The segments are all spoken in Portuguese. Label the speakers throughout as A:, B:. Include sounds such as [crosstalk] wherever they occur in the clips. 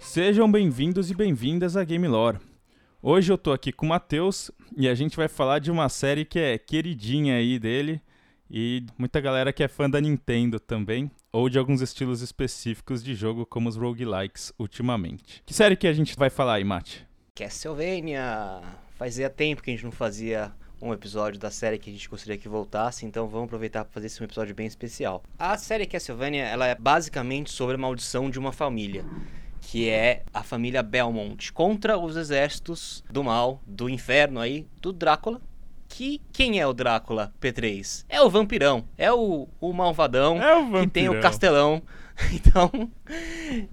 A: Sejam bem-vindos e bem-vindas a Game Lore. Hoje eu tô aqui com o Matheus e a gente vai falar de uma série que é queridinha aí dele e muita galera que é fã da Nintendo também, ou de alguns estilos específicos de jogo como os roguelikes ultimamente. Que série que a gente vai falar aí, Mate?
B: Castlevania! Fazia tempo que a gente não fazia um episódio da série que a gente gostaria que voltasse, então vamos aproveitar para fazer esse um episódio bem especial. A série Castlevania, ela é basicamente sobre a maldição de uma família que é a família Belmont contra os exércitos do mal, do inferno aí, do Drácula. Que quem é o Drácula P3? É o vampirão, é o, o malvadão
A: É o vampirão.
B: que tem o castelão. [laughs] Então,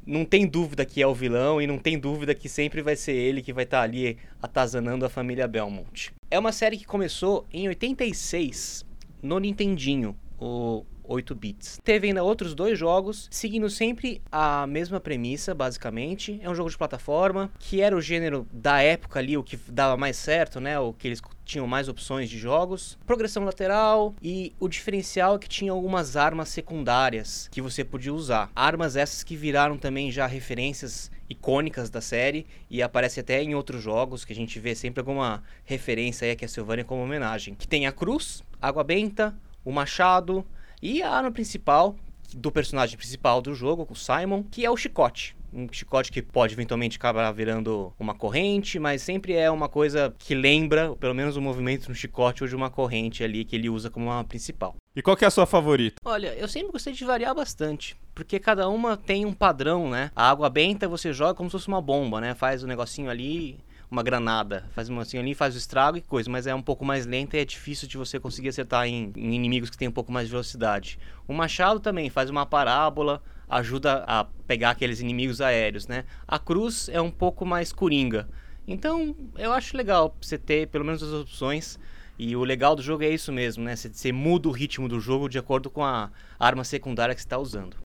B: não tem dúvida que é o vilão e não tem dúvida que sempre vai ser ele que vai estar ali atazanando a família Belmont. É uma série que começou em 86 no Nintendinho, o 8 bits. Teve ainda outros dois jogos, seguindo sempre a mesma premissa, basicamente. É um jogo de plataforma, que era o gênero da época ali, o que dava mais certo, né? O que eles tinham mais opções de jogos. Progressão lateral e o diferencial é que tinha algumas armas secundárias que você podia usar. Armas essas que viraram também já referências icônicas da série e aparece até em outros jogos que a gente vê sempre alguma referência aí a Castlevania como homenagem. Que tem a cruz, água benta, o machado, e a arma principal do personagem principal do jogo, o Simon, que é o chicote. Um chicote que pode eventualmente acabar virando uma corrente, mas sempre é uma coisa que lembra, pelo menos, o movimento de um chicote ou de uma corrente ali que ele usa como uma principal.
A: E qual que é a sua favorita?
B: Olha, eu sempre gostei de variar bastante, porque cada uma tem um padrão, né? A água benta você joga como se fosse uma bomba, né? Faz o um negocinho ali uma granada, faz uma assim ali, faz o estrago e coisa, mas é um pouco mais lenta e é difícil de você conseguir acertar em, em inimigos que tem um pouco mais de velocidade. O machado também faz uma parábola, ajuda a pegar aqueles inimigos aéreos, né? A cruz é um pouco mais coringa. Então, eu acho legal você ter pelo menos as opções. E o legal do jogo é isso mesmo, né? Você, você muda o ritmo do jogo de acordo com a arma secundária que você está usando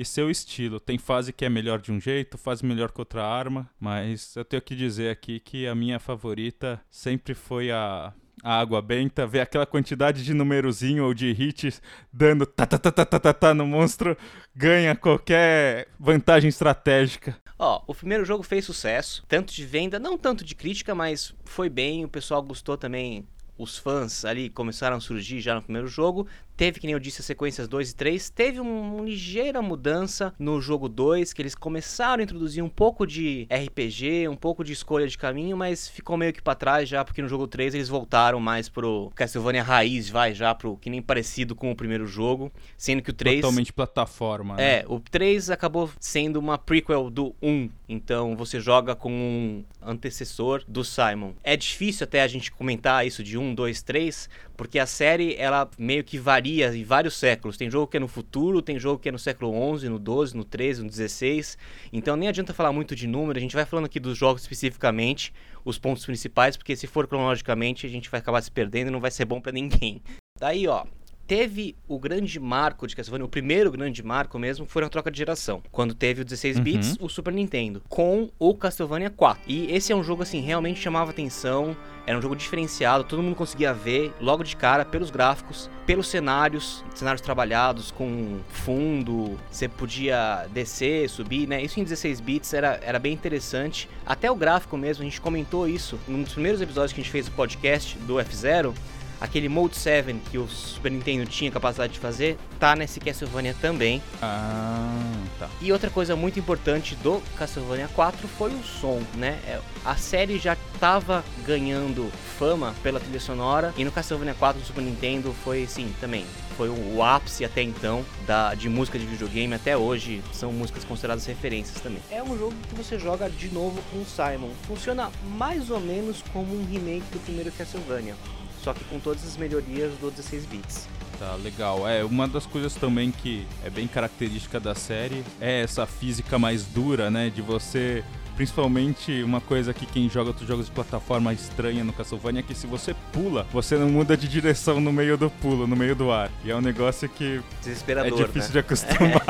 A: e seu estilo. Tem fase que é melhor de um jeito, fase melhor que outra arma, mas eu tenho que dizer aqui que a minha favorita sempre foi a, a água benta, ver aquela quantidade de numerozinho ou de hits dando ta ta ta ta ta ta, ta no monstro, ganha qualquer vantagem estratégica.
B: Ó, o primeiro jogo fez sucesso, tanto de venda, não tanto de crítica, mas foi bem, o pessoal gostou também os fãs ali começaram a surgir já no primeiro jogo. Teve, que nem eu disse, as sequências 2 e 3. Teve uma ligeira mudança no jogo 2, que eles começaram a introduzir um pouco de RPG, um pouco de escolha de caminho, mas ficou meio que para trás já, porque no jogo 3 eles voltaram mais pro Castlevania raiz, vai já pro que nem parecido com o primeiro jogo, sendo que o 3
A: totalmente plataforma, né?
B: É, o 3 acabou sendo uma prequel do 1, então você joga com um antecessor do Simon. É difícil até a gente comentar isso de 1, 2, 3, porque a série ela meio que varia em vários séculos. Tem jogo que é no futuro, tem jogo que é no século 11, no 12, no 13, no 16. Então nem adianta falar muito de número, a gente vai falando aqui dos jogos especificamente, os pontos principais, porque se for cronologicamente a gente vai acabar se perdendo e não vai ser bom para ninguém. Daí, ó, teve o grande marco de Castlevania, o primeiro grande marco mesmo, foi a troca de geração. Quando teve o 16 uhum. bits, o Super Nintendo, com o Castlevania 4. E esse é um jogo, assim, realmente chamava atenção, era um jogo diferenciado, todo mundo conseguia ver logo de cara pelos gráficos, pelos cenários, cenários trabalhados com fundo, você podia descer, subir, né? Isso em 16 bits era, era bem interessante. Até o gráfico mesmo, a gente comentou isso num dos primeiros episódios que a gente fez o podcast do F0 aquele Mode 7 que o Super Nintendo tinha capacidade de fazer, tá nesse Castlevania também.
A: Ah, tá.
B: E outra coisa muito importante do Castlevania 4 foi o som, né? É, a série já tava ganhando fama pela trilha sonora e no Castlevania 4 do Super Nintendo foi sim, também foi o, o, ápice até então da, de música de videogame até hoje são músicas consideradas referências também. É um jogo que você joga de novo com o Simon. Funciona mais ou menos como um remake do primeiro Castlevania só que com todas as melhorias do 16 bits.
A: Tá, legal. É, uma das coisas também que é bem característica da série é essa física mais dura, né? De você. Principalmente uma coisa que quem joga outros jogos de plataforma estranha no Castlevania é que se você pula, você não muda de direção no meio do pulo, no meio do ar. E é um negócio que
B: Desesperador,
A: é difícil
B: né?
A: de acostumar.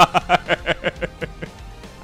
B: É. [laughs] [laughs]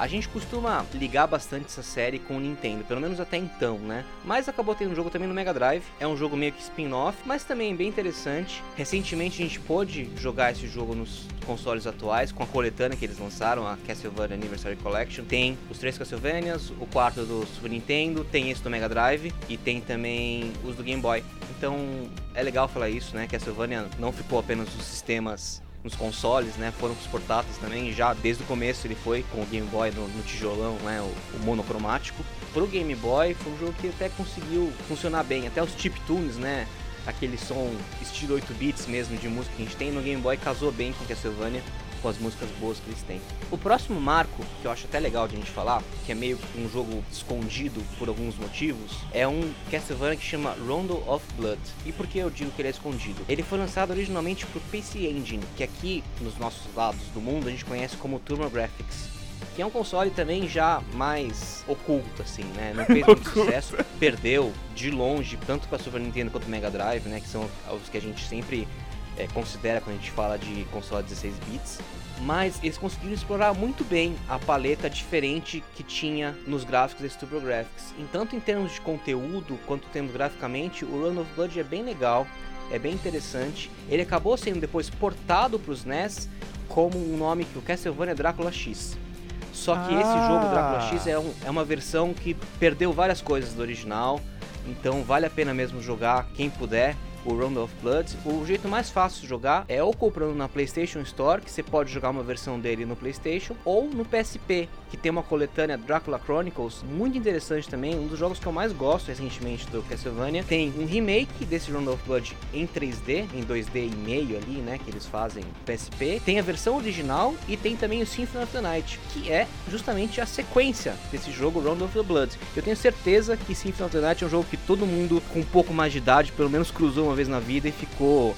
B: A gente costuma ligar bastante essa série com o Nintendo, pelo menos até então, né? Mas acabou tendo um jogo também no Mega Drive. É um jogo meio que spin-off, mas também bem interessante. Recentemente a gente pôde jogar esse jogo nos consoles atuais com a coletânea que eles lançaram, a Castlevania Anniversary Collection. Tem os três Castlevanias, o quarto do Super Nintendo, tem esse do Mega Drive e tem também os do Game Boy. Então é legal falar isso, né? Castlevania não ficou apenas nos sistemas nos consoles, né? Foram os portáteis também. Já desde o começo ele foi com o Game Boy no, no tijolão, né? O, o, monocromático. Pro Game Boy foi um jogo que até conseguiu funcionar bem. Até os chip tunes, né? Aquele som estilo 8 bits mesmo de música que a gente tem no Game Boy casou bem com Castlevania com as músicas boas que eles têm. O próximo marco, que eu acho até legal de a gente falar, que é meio que um jogo escondido por alguns motivos, é um Castlevania que chama Rondo of Blood. E por que eu digo que ele é escondido? Ele foi lançado originalmente pro PC Engine, que aqui nos nossos lados do mundo a gente conhece como TurboGrafx que é um console também já mais oculto, assim, né? Não fez muito [laughs] sucesso, perdeu de longe, tanto para Super Nintendo quanto Mega Drive, né? Que são os que a gente sempre é, considera quando a gente fala de console 16 bits. Mas eles conseguiram explorar muito bem a paleta diferente que tinha nos gráficos da TurboGrafx. Em tanto em termos de conteúdo quanto temos graficamente, o Run of Blood é bem legal, é bem interessante. Ele acabou sendo depois portado para os NES como um nome que o Castlevania Drácula X. Só que ah. esse jogo Drácula X é, um, é uma versão que perdeu várias coisas do original. Então vale a pena mesmo jogar quem puder o Round of Blood, o jeito mais fácil de jogar é ou comprando na PlayStation Store, que você pode jogar uma versão dele no PlayStation, ou no PSP, que tem uma coletânea Dracula Chronicles, muito interessante também, um dos jogos que eu mais gosto recentemente do Castlevania. Tem um remake desse Round of Blood em 3D, em 2D e meio ali, né, que eles fazem PSP. Tem a versão original e tem também o Symphony of the Night, que é justamente a sequência desse jogo Round of the Blood. Eu tenho certeza que Symphony of the Night é um jogo que todo mundo com um pouco mais de idade, pelo menos cruzou uma vez na vida e ficou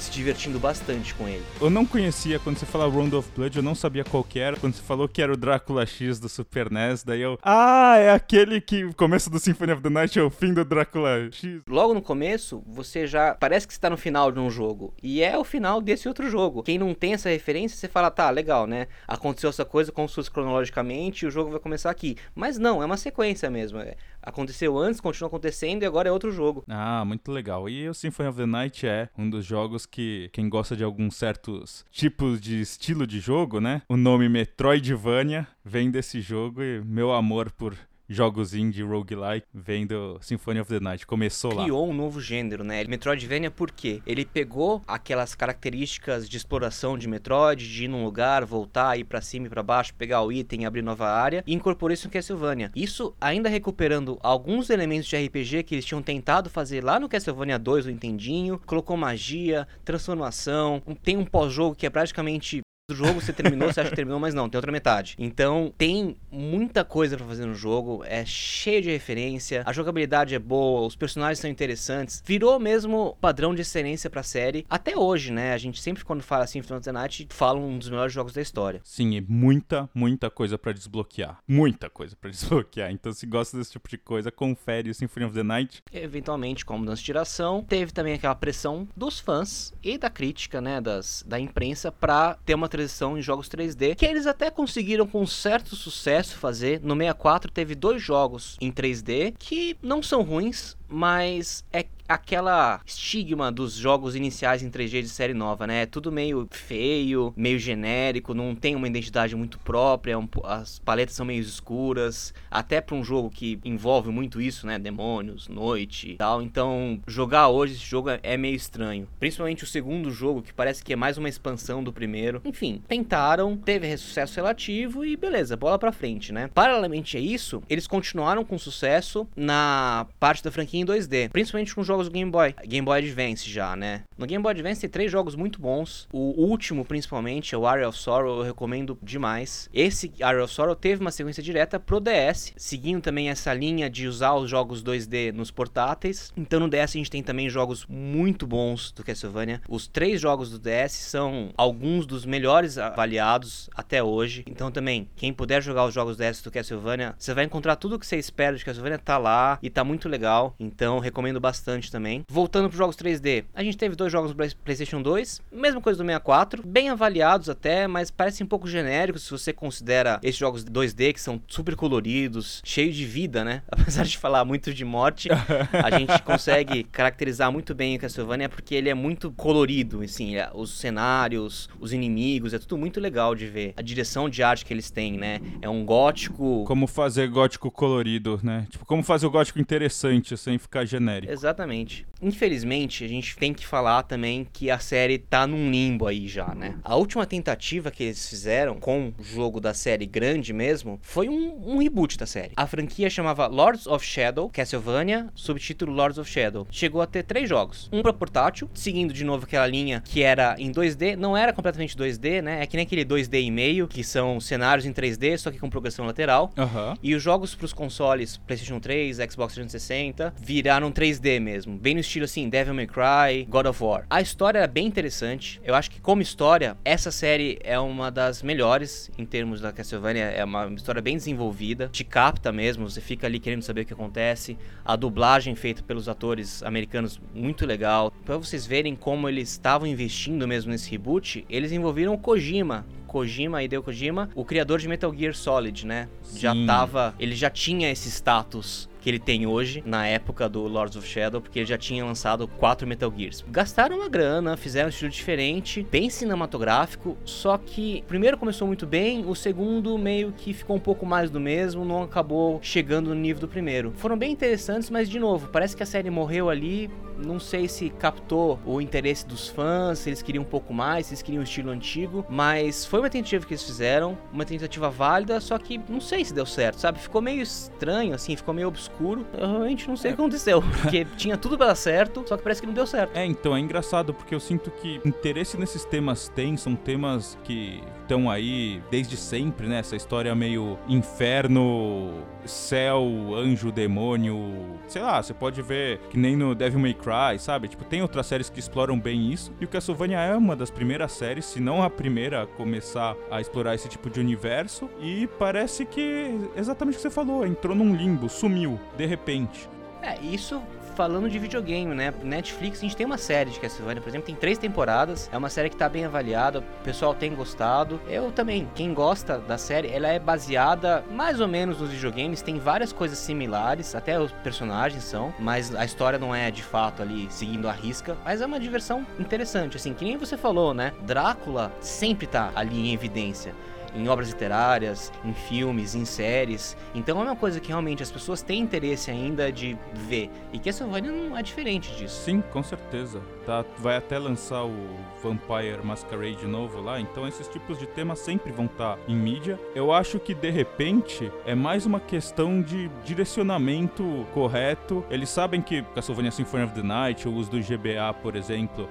B: se divertindo bastante com ele.
A: Eu não conhecia, quando você falava Round of Blood, eu não sabia qual que era. Quando você falou que era o Drácula X do Super NES, daí eu... Ah, é aquele que o começo do Symphony of the Night é o fim do Drácula X.
B: Logo no começo, você já... Parece que está no final de um jogo. E é o final desse outro jogo. Quem não tem essa referência, você fala, tá, legal, né? Aconteceu essa coisa como se fosse cronologicamente e o jogo vai começar aqui. Mas não, é uma sequência mesmo. É, aconteceu antes, continua acontecendo e agora é outro jogo.
A: Ah, muito legal. E o Symphony of the Night é um dos jogos que quem gosta de alguns certos tipos de estilo de jogo, né? O nome Metroidvania vem desse jogo e meu amor por jogos indie roguelike vem do Symphony of the Night. Começou
B: Criou
A: lá.
B: Criou um novo gênero, né? Metroidvania por quê? Ele pegou aquelas características de exploração de Metroid, de ir num lugar, voltar, ir para cima e para baixo, pegar o item, abrir nova área e incorporou isso no Castlevania. Isso ainda recuperando alguns elementos de RPG que eles tinham tentado fazer lá no Castlevania 2, o Entendinho, colocou magia, transformação, tem um pós-jogo que é praticamente do jogo, você terminou, você acha que terminou, mas não, tem outra metade. Então, tem muita coisa para fazer no jogo, é cheio de referência, a jogabilidade é boa, os personagens são interessantes. Virou mesmo padrão de excelência pra série até hoje, né? A gente sempre quando fala assim, of the Night, fala um dos melhores jogos da história.
A: Sim, e muita, muita coisa para desbloquear. Muita coisa para [laughs] desbloquear. Então, se gosta desse tipo de coisa, confere o Symphony of the Night.
B: Eventualmente, com a mudança de geração, teve também aquela pressão dos fãs e da crítica, né, das, da imprensa para ter uma transição em jogos 3D, que eles até conseguiram com certo sucesso fazer. No 64 teve dois jogos em 3D que não são ruins, mas é aquela estigma dos jogos iniciais em 3D de série nova, né? É tudo meio feio, meio genérico, não tem uma identidade muito própria, um, as paletas são meio escuras, até para um jogo que envolve muito isso, né? Demônios, noite tal. Então, jogar hoje esse jogo é meio estranho. Principalmente o segundo jogo, que parece que é mais uma expansão do primeiro. Enfim, tentaram, teve sucesso relativo e beleza, bola pra frente, né? Paralelamente a isso, eles continuaram com sucesso na parte da franquia em 2D, principalmente com jogos do Game Boy, Game Boy Advance já, né? No Game Boy Advance tem três jogos muito bons. O último, principalmente, é o Area of Sorrow, eu recomendo demais. Esse Area of Sorrow teve uma sequência direta pro DS, seguindo também essa linha de usar os jogos 2D nos portáteis. Então no DS a gente tem também jogos muito bons do Castlevania. Os três jogos do DS são alguns dos melhores avaliados até hoje. Então também, quem puder jogar os jogos DS do Castlevania, você vai encontrar tudo o que você espera de Castlevania tá lá e tá muito legal. Então recomendo bastante também. Voltando para jogos 3D, a gente teve dois jogos no PlayStation 2, mesma coisa do 64, bem avaliados até, mas parecem um pouco genéricos se você considera esses jogos 2D que são super coloridos, cheios de vida, né? [laughs] Apesar de falar muito de morte, a [laughs] gente consegue caracterizar muito bem o Castlevania porque ele é muito colorido, assim, é, os cenários, os inimigos, é tudo muito legal de ver. A direção de arte que eles têm, né? É um gótico.
A: Como fazer gótico colorido, né? Tipo, como fazer o gótico interessante sem ficar genérico.
B: Exatamente. Infelizmente, a gente tem que falar também que a série tá num limbo aí já, né? A última tentativa que eles fizeram com o jogo da série grande mesmo foi um, um reboot da série. A franquia chamava Lords of Shadow, Castlevania, subtítulo Lords of Shadow. Chegou a ter três jogos. Um para portátil, seguindo de novo aquela linha que era em 2D, não era completamente 2D, né? É que nem aquele 2D e meio, que são cenários em 3D, só que com progressão lateral.
A: Uhum.
B: E os jogos para os consoles PlayStation 3, Xbox 360 viraram 3D mesmo, bem no estilo assim, Devil May Cry, God of War. A história é bem interessante. Eu acho que como história, essa série é uma das melhores em termos da Castlevania, é uma história bem desenvolvida, te capta mesmo, você fica ali querendo saber o que acontece. A dublagem feita pelos atores americanos muito legal. Para vocês verem como eles estavam investindo mesmo nesse reboot, eles envolveram o Kojima, Kojima, Hideo Kojima, o criador de Metal Gear Solid, né?
A: Sim.
B: Já tava, ele já tinha esse status que ele tem hoje, na época do Lords of Shadow, porque ele já tinha lançado quatro Metal Gears. Gastaram uma grana, fizeram um estilo diferente, bem cinematográfico, só que o primeiro começou muito bem, o segundo meio que ficou um pouco mais do mesmo, não acabou chegando no nível do primeiro. Foram bem interessantes, mas de novo, parece que a série morreu ali, não sei se captou o interesse dos fãs, se eles queriam um pouco mais, se eles queriam o estilo antigo, mas foi uma tentativa que eles fizeram, uma tentativa válida, só que não sei se deu certo, sabe? Ficou meio estranho, assim, ficou meio obscuro. Eu realmente não sei
A: É.
B: o que aconteceu. [laughs] Porque tinha tudo pra dar certo, só que parece que não deu certo.
A: É, então, é engraçado porque eu sinto que interesse nesses temas tem, são temas que estão aí desde sempre, né? Essa história meio inferno, céu, anjo, demônio. Sei lá, você pode ver que nem no Devil May Cry, sabe? Tipo, tem outras séries que exploram bem isso. E o Castlevania é uma das primeiras séries, se não a primeira a começar a explorar esse tipo de universo. E parece que, exatamente o que você falou, entrou num limbo, sumiu, de repente.
B: É, isso falando de videogame, né? Netflix, a gente tem uma série de Castlevania, por exemplo, tem três temporadas. É uma série que tá bem avaliada, o pessoal tem gostado. Eu também, quem gosta da série, ela é baseada mais ou menos nos videogames, tem várias coisas similares, até os personagens são, mas a história não é de fato ali seguindo a risca. Mas é uma diversão interessante, assim, que nem você falou, né? Drácula sempre tá ali em evidência em obras literárias, em filmes, em séries. Então é uma coisa que realmente as pessoas têm interesse ainda de ver. E Castlevania não é diferente disso.
A: Sim, com certeza. Tá, vai até lançar o Vampire Masquerade novo lá, então esses tipos de temas sempre vão estar em mídia. Eu acho que de repente é mais uma questão de direcionamento correto. Eles sabem que Castlevania Symphony of the Night, ou os do GBA, por exemplo,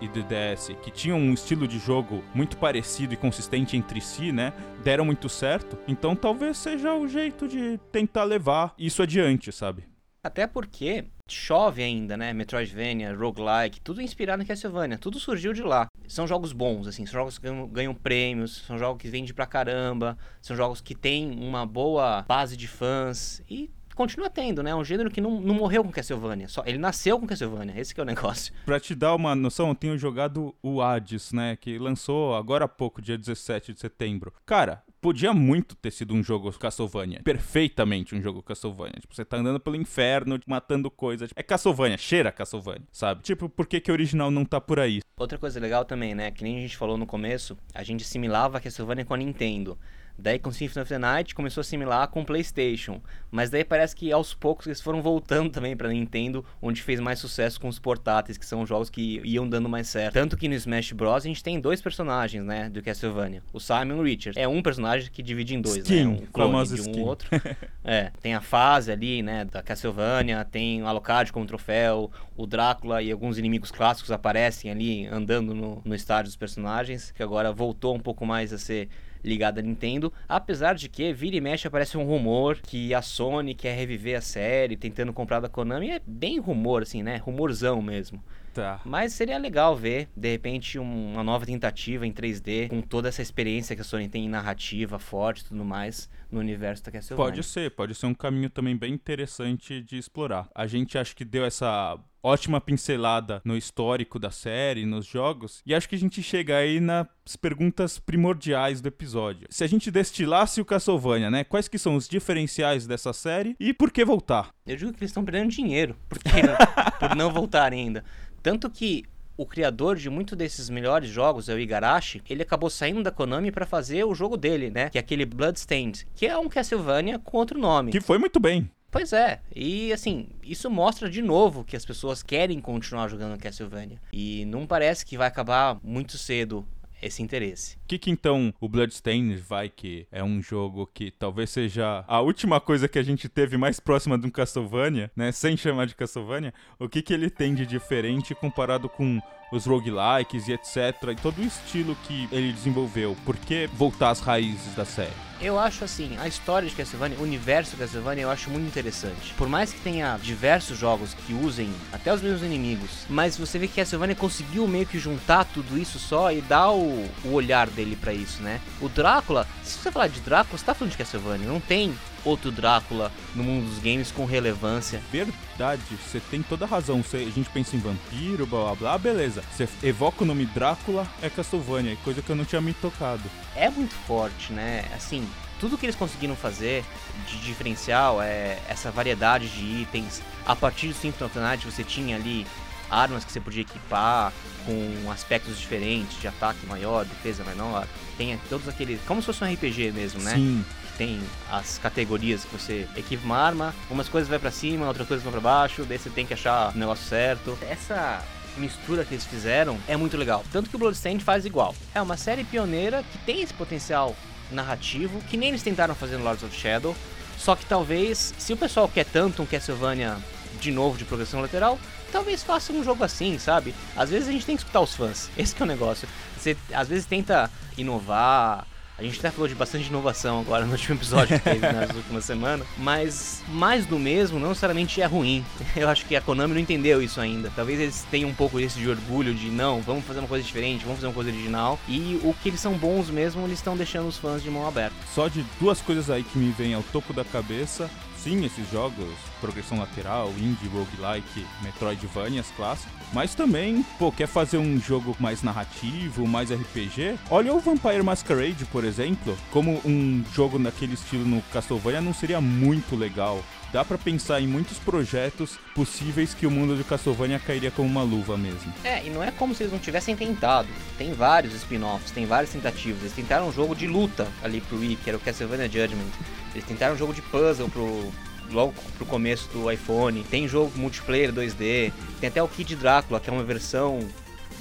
A: e do DS, que tinham um estilo de jogo muito parecido e consistente entre si, né? Deram muito certo. Então talvez seja o jeito de tentar levar isso adiante, sabe?
B: Até porque chove ainda, né? Metroidvania, roguelike, tudo inspirado em Castlevania, tudo surgiu de lá. São jogos bons, assim, são jogos que ganham, ganham prêmios, são jogos que vendem pra caramba, são jogos que têm uma boa base de fãs e continua tendo, né? É um gênero que não, não morreu com Castlevania, só ele nasceu com Castlevania, esse que é o negócio.
A: Pra te dar uma noção, eu tenho jogado o Hades, né? Que lançou agora há pouco, dia 17 de setembro. Cara, podia muito ter sido um jogo Castlevania. Perfeitamente um jogo Castlevania. Tipo, você tá andando pelo inferno, matando coisas. É Castlevania, cheira Castlevania, sabe? Tipo, por que, que o original não tá por aí?
B: Outra coisa legal também, né? Que nem a gente falou no começo, a gente assimilava a Castlevania com a Nintendo. Daí com Symphony of the Night começou a assimilar com o PlayStation. Mas daí parece que aos poucos eles foram voltando também pra Nintendo, onde fez mais sucesso com os portáteis, que são jogos que iam dando mais certo. Tanto que no Smash Bros. a gente tem dois personagens, né, do Castlevania. O Simon e o Richard. É um personagem que divide em dois,
A: Skin,
B: né? Um clone de um
A: skin.
B: outro. [laughs] é, tem a fase ali, né, da Castlevania, tem o Alucard como troféu, o Drácula e alguns inimigos clássicos aparecem ali andando no, no estádio dos personagens, que agora voltou um pouco mais a ser ligada à Nintendo, apesar de que vira e mexe aparece um rumor que a Sony quer reviver a série, tentando comprar da Konami, é bem rumor assim, né? Rumorzão mesmo.
A: Tá.
B: Mas seria legal ver, de repente, um- uma nova tentativa em 3D, com toda essa experiência que a Sony tem em narrativa forte e tudo mais, no universo da Castlevania.
A: Pode ser, pode ser um caminho também bem interessante de explorar. A gente acho que deu essa ótima pincelada no histórico da série, nos jogos, e acho que a gente chega aí nas perguntas primordiais do episódio. Se a gente destilasse o Castlevania, né? Quais que são os diferenciais dessa série e por que voltar?
B: Eu digo que eles estão perdendo dinheiro porque, [laughs] por não voltar ainda. Tanto que o criador de muitos desses melhores jogos, é o Igarashi, ele acabou saindo da Konami pra fazer o jogo dele, né? Que é aquele Bloodstained, que é um Castlevania com outro nome.
A: Que foi muito bem.
B: Pois é, e assim, isso mostra de novo que as pessoas querem continuar jogando Castlevania. E não parece que vai acabar muito cedo esse interesse.
A: O que, que então o Bloodstained vai que é um jogo que talvez seja a última coisa que a gente teve mais próxima de um Castlevania, né? Sem chamar de Castlevania. O que, que ele tem de diferente comparado com os roguelikes e etc. E todo o estilo que ele desenvolveu. Por que voltar às raízes da série?
B: Eu acho assim, a história de Castlevania, o universo de Castlevania eu acho muito interessante. Por mais que tenha diversos jogos que usem até os mesmos inimigos, mas você vê que Castlevania conseguiu meio que juntar tudo isso só e dar o, o olhar dele pra isso, né? O Drácula, se você falar de Drácula, você tá falando de Castlevania, não tem outro Drácula no mundo dos games com relevância.
A: Verdade, você tem toda a razão. Você- a gente pensa em vampiro, blá blá blá, beleza. Você evoca o nome Drácula, é Castlevania, coisa que eu não tinha me tocado.
B: é muito forte, né? Assim, tudo que eles conseguiram fazer de diferencial é essa variedade de itens. A partir do Symphony of the Night você tinha ali armas que você podia equipar com aspectos diferentes, de ataque maior, defesa menor. Tem todos aqueles. Como se fosse um RPG mesmo, né?
A: Sim,
B: Tem as categorias que você equipa uma arma, umas coisas vai pra cima, outras coisas vão pra baixo, daí você tem que achar o negócio certo. Essa mistura que eles fizeram é muito legal. Tanto que o Bloodstained faz igual. É uma série pioneira que tem esse potencial narrativo, que nem eles tentaram fazer no Lords of Shadow. Só que talvez, se o pessoal quer tanto um Castlevania de novo de progressão lateral, talvez faça um jogo assim, sabe? Às vezes a gente tem que escutar os fãs. [laughs] Esse é o negócio. Você às vezes tenta inovar. A gente até falou de bastante inovação agora no último episódio que teve [laughs] nas últimas semanas, mas mais do mesmo não necessariamente é ruim. [laughs] Eu acho que a Konami não entendeu isso ainda. Talvez eles tenham um pouco desse de orgulho de não, vamos fazer uma coisa diferente, vamos fazer uma coisa original. E o que eles são bons mesmo, eles estão deixando os fãs de mão aberta.
A: Só de duas coisas aí que me vêm ao topo da cabeça. Sim, esses jogos, progressão lateral, indie, roguelike, metroidvanias clássicos. Mas também, pô, quer fazer um jogo mais narrativo, mais RPG? Olha o Vampire Masquerade, por exemplo. Como um jogo naquele estilo no Castlevania não seria muito legal. Dá pra pensar em muitos projetos possíveis que o mundo de Castlevania cairia como uma luva mesmo.
B: É, e não é como se eles não tivessem tentado. Tem vários spin-offs, tem várias tentativas. Eles tentaram um jogo de luta ali pro Wii, que era o Castlevania Judgment. Eles tentaram um jogo de puzzle pro logo pro começo do iPhone. Tem jogo multiplayer 2D. Tem até o Kid Drácula, que é uma versão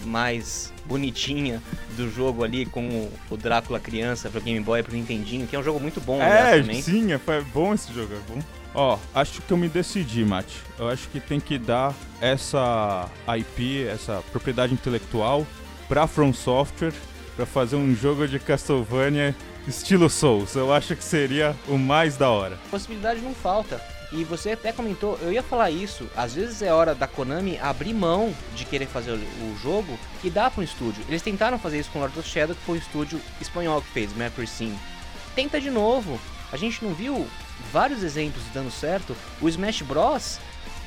B: mais bonitinha do jogo ali com o- Drácula criança pro Game Boy e pro Nintendinho, que é um jogo muito bom
A: É, sim, é, é bom esse jogo, é bom. Ó, acho que eu me decidi, Mate. Eu acho que tem que dar essa IP, essa propriedade intelectual pra From Software pra fazer um jogo de Castlevania estilo Souls. Eu acho que seria o mais da hora.
B: possibilidade não falta. E você até comentou, eu ia falar isso, às vezes é hora da Konami abrir mão de querer fazer o, jogo e dar para um estúdio. Eles tentaram fazer isso com Lord of Shadow, que foi o estúdio espanhol que fez, Mercury Sim. Tenta de novo. A gente não viu vários exemplos dando certo. O Smash Bros,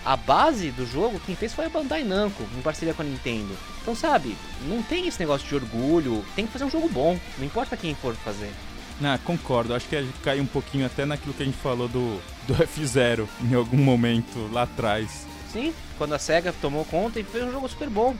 B: a base do jogo, quem fez foi a Bandai Namco, em parceria com a Nintendo. Então, sabe, não tem esse negócio de orgulho, tem que fazer um jogo bom, não importa quem for fazer.
A: Ah, concordo. Acho que a gente cai um pouquinho até naquilo que a gente falou do, do F0 [laughs] em algum momento lá atrás.
B: Sim, quando a SEGA tomou conta e fez um jogo super bom.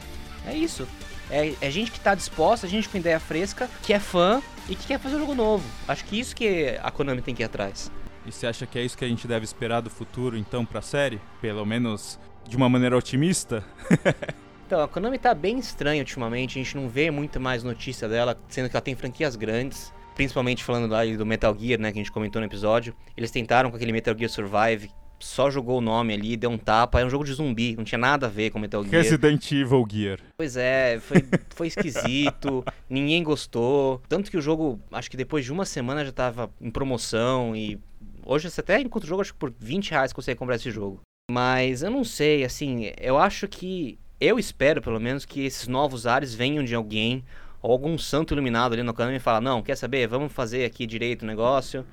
B: É isso. É, é gente que tá disposta, gente com ideia fresca, que é fã e que quer fazer um jogo novo. Acho que isso que a Konami tem que ir atrás.
A: E você acha que é isso que a gente deve esperar do futuro, então, pra série? Pelo menos de uma maneira otimista? [laughs]
B: Então, a Konami tá bem estranha ultimamente, a gente não vê muito mais notícia dela, sendo que ela tem franquias grandes. Principalmente falando lá do Metal Gear, né, que a gente comentou no episódio. Eles tentaram com aquele Metal Gear Survive, só jogou o nome ali, deu um tapa, era um jogo de zumbi, não tinha nada a ver com Metal Gear.
A: Resident Evil Gear.
B: Pois é, foi, foi esquisito, [laughs] ninguém gostou. Tanto que o jogo, acho que depois de uma semana já tava em promoção e hoje você até encontra o jogo, acho que por 20 reais consegue comprar esse jogo. Mas eu não sei, assim, eu acho que Eu espero, pelo menos, que esses novos ares venham de alguém, algum santo iluminado ali no canal e fala, não, quer saber, vamos fazer aqui direito o negócio.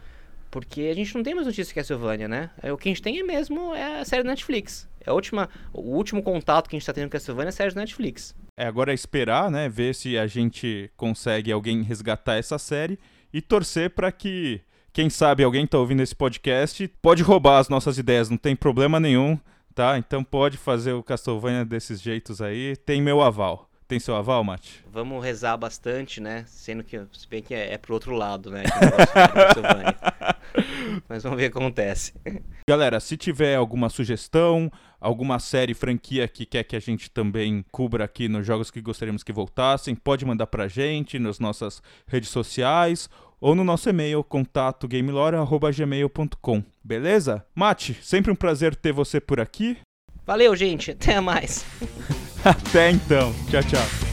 B: Porque a gente não tem mais notícia de Castlevania, né? É, o que a gente tem é mesmo é a série da Netflix. É a última, o último contato que a gente tá tendo com Castlevania é a série da Netflix.
A: É, agora é esperar, né? Ver se a gente consegue alguém resgatar essa série e torcer para que, quem sabe, alguém tá ouvindo esse podcast pode roubar as nossas ideias, não tem problema nenhum, tá? Então pode fazer o Castlevania desses jeitos aí, tem meu aval. Tem seu aval, Mate?
B: Vamos rezar bastante, né? Sendo que, se bem que é, é pro outro lado, né? [laughs] Mas vamos ver o que acontece.
A: Galera, se tiver alguma sugestão, alguma série, franquia que quer que a gente também cubra aqui nos jogos que gostaríamos que voltassem, pode mandar pra gente nas nossas redes sociais ou no nosso e-mail contato gamelore@gmail.com. Beleza? Mate, sempre um prazer ter você por aqui.
B: Valeu, gente. Até mais. [laughs]
A: Até então. Tchau, tchau.